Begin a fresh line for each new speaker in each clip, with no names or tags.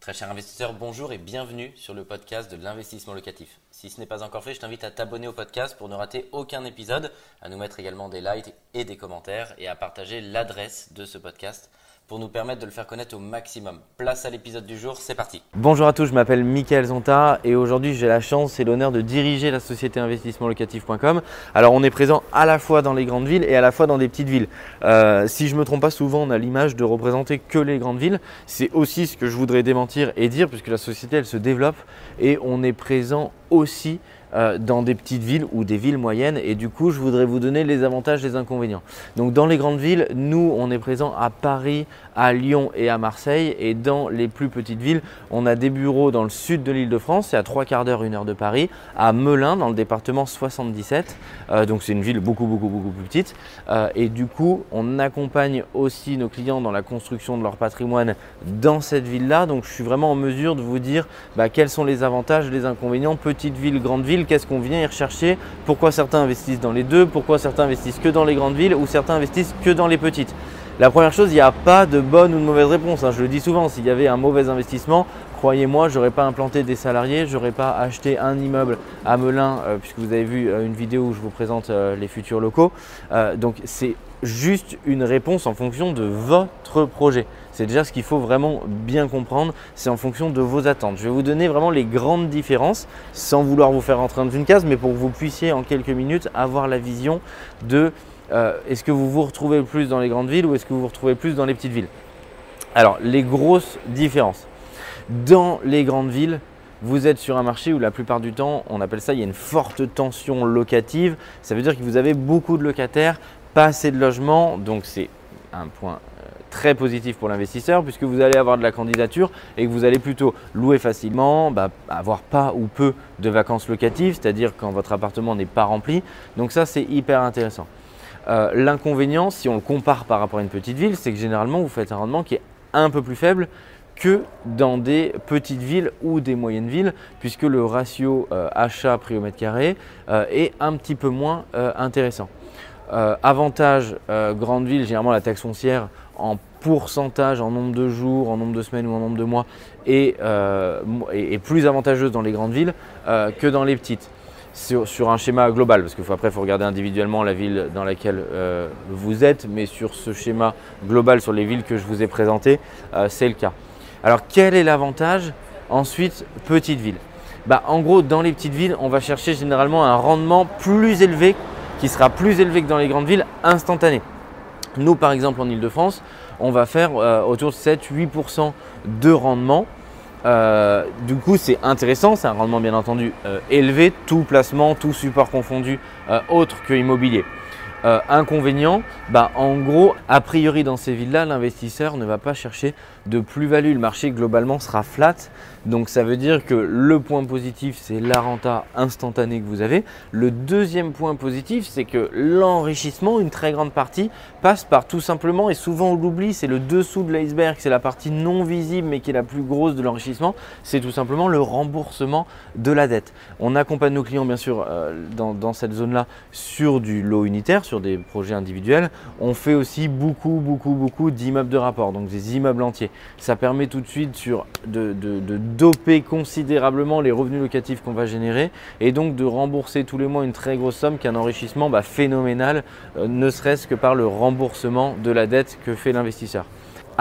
Très cher investisseur, bonjour et bienvenue sur le podcast de l'investissement locatif. Si ce n'est pas encore fait, je t'invite à t'abonner au podcast pour ne rater aucun épisode, à nous mettre également des likes et des commentaires et à partager l'adresse de ce podcast pour nous permettre de le faire connaître au maximum. Place à l'épisode du jour, c'est parti.
Bonjour à tous, je m'appelle Mickaël Zonta et aujourd'hui j'ai la chance et l'honneur de diriger la société investissementlocatif.com. Alors on est présent à la fois dans les grandes villes et à la fois dans des petites villes. Euh, si je me trompe pas, souvent on a l'image de représenter que les grandes villes. C'est aussi ce que je voudrais démentir et dire puisque la société elle se développe et on est présent aussi euh, dans des petites villes ou des villes moyennes. Et du coup, je voudrais vous donner les avantages et les inconvénients. Donc, dans les grandes villes, nous, on est présent à Paris, à Lyon et à Marseille. Et dans les plus petites villes, on a des bureaux dans le sud de l'île de France, c'est à trois quarts d'heure, une heure de Paris, à Melun, dans le département 77. Euh, donc, c'est une ville beaucoup, beaucoup, beaucoup plus petite. Euh, et du coup, on accompagne aussi nos clients dans la construction de leur patrimoine dans cette ville-là. Donc, je suis vraiment en mesure de vous dire bah, quels sont les avantages, les inconvénients, petite ville, grande ville qu'est-ce qu'on vient y rechercher, pourquoi certains investissent dans les deux, pourquoi certains investissent que dans les grandes villes ou certains investissent que dans les petites. La première chose, il n'y a pas de bonne ou de mauvaise réponse. Hein. Je le dis souvent, s'il y avait un mauvais investissement, croyez-moi, je n'aurais pas implanté des salariés, je n'aurais pas acheté un immeuble à Melun, euh, puisque vous avez vu euh, une vidéo où je vous présente euh, les futurs locaux. donc c'est juste une réponse en fonction de votre projet. C'est déjà ce qu'il faut vraiment bien comprendre, c'est en fonction de vos attentes. Je vais vous donner vraiment les grandes différences sans vouloir vous faire rentrer dans une case, mais pour que vous puissiez en quelques minutes avoir la vision de euh, est-ce que vous vous retrouvez plus dans les grandes villes ou est-ce que vous vous retrouvez plus dans les petites villes. Alors, les grosses différences. Dans les grandes villes, vous êtes sur un marché où la plupart du temps, on appelle ça, il y a une forte tension locative. Ça veut dire que vous avez beaucoup de locataires, pas assez de logements, donc c'est un point très positif pour l'investisseur puisque vous allez avoir de la candidature et que vous allez plutôt louer facilement, bah, avoir pas ou peu de vacances locatives, c'est-à-dire quand votre appartement n'est pas rempli. Donc ça c'est hyper intéressant. Euh, l'inconvénient, si on le compare par rapport à une petite ville, c'est que généralement vous faites un rendement qui est un peu plus faible que dans des petites villes ou des moyennes villes, puisque le ratio euh, achat-prix au mètre carré est un petit peu moins intéressant. Euh, avantage euh, grande ville, généralement la taxe foncière en pourcentage, en nombre de jours, en nombre de semaines ou en nombre de mois est, euh, plus avantageuse dans les grandes villes que dans les petites. Sur, un schéma global, parce qu'après il faut regarder individuellement la ville dans laquelle vous êtes, mais sur ce schéma global, sur les villes que je vous ai présentées, c'est le cas. Alors quel est l'avantage? Ensuite, petite ville. Bah, en gros, dans les petites villes, on va chercher généralement un rendement plus élevé qui sera plus élevé que dans les grandes villes instantané. Nous, par exemple, en Ile-de-France, on va faire euh, autour de 7-8% de rendement. Euh, du coup, c'est intéressant, c'est un rendement bien entendu euh, élevé, tout placement, tout support confondu, autre que immobilier. Inconvénient, bah, en gros, a priori dans ces villes-là, l'investisseur ne va pas chercher de plus-value. Le marché globalement sera flat. Donc ça veut dire que le point positif, c'est la renta instantanée que vous avez. Le deuxième point positif, c'est que l'enrichissement, une très grande partie, passe par tout simplement, et souvent on l'oublie, c'est le dessous de l'iceberg, c'est la partie non visible mais qui est la plus grosse de l'enrichissement, c'est tout simplement le remboursement de la dette. On accompagne nos clients bien sûr euh, dans, dans cette zone-là sur du lot unitaire, sur des projets individuels. On fait aussi beaucoup, beaucoup, beaucoup d'immeubles de rapport, donc des immeubles entiers. Ça permet tout de suite de, doper considérablement les revenus locatifs qu'on va générer et donc de rembourser tous les mois une très grosse somme qui est un enrichissement bah, phénoménal, euh, ne serait-ce que par le remboursement de la dette que fait l'investisseur.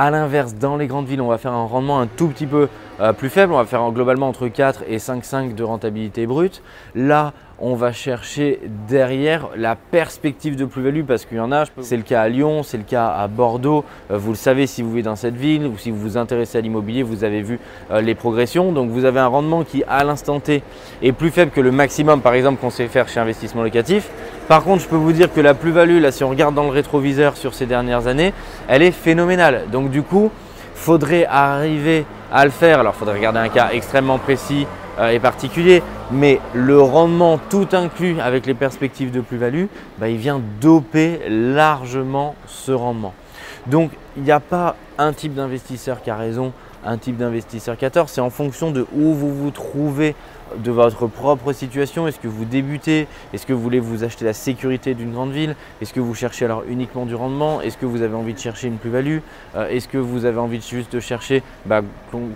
A l'inverse, dans les grandes villes, on va faire un rendement un tout petit peu euh, plus faible. On va faire globalement entre 4 et 5,5 de rentabilité brute. Là, on va chercher derrière la perspective de plus-value parce qu'il y en a. C'est le cas à Lyon, c'est le cas à Bordeaux. Euh, vous le savez si vous vivez dans cette ville ou si vous vous intéressez à l'immobilier, vous avez vu euh, les progressions. Donc vous avez un rendement qui à l'instant T est plus faible que le maximum par exemple qu'on sait faire chez investissement locatif. Par contre, je peux vous dire que la plus-value, là si on regarde dans le rétroviseur sur ces dernières années, elle est phénoménale. Donc du coup, faudrait arriver à le faire. Alors il faudrait regarder un cas extrêmement précis euh, et particulier, mais le rendement tout inclus avec les perspectives de plus-value, bah, il vient doper largement ce rendement. Donc il n'y a pas un type d'investisseur qui a raison, un type d'investisseur qui a tort. C'est en fonction de où vous vous trouvez de votre propre situation. Est-ce que vous débutez? Est-ce que vous voulez vous acheter la sécurité d'une grande ville? Est-ce que vous cherchez alors uniquement du rendement? Est-ce que vous avez envie de chercher une plus-value? Euh, Est-ce que vous avez envie de juste chercher bah,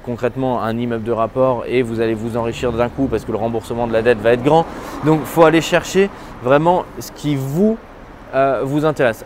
concrètement un immeuble de rapport et vous allez vous enrichir d'un coup parce que le remboursement de la dette va être grand? Donc il faut aller chercher vraiment ce qui vous, euh, vous intéresse.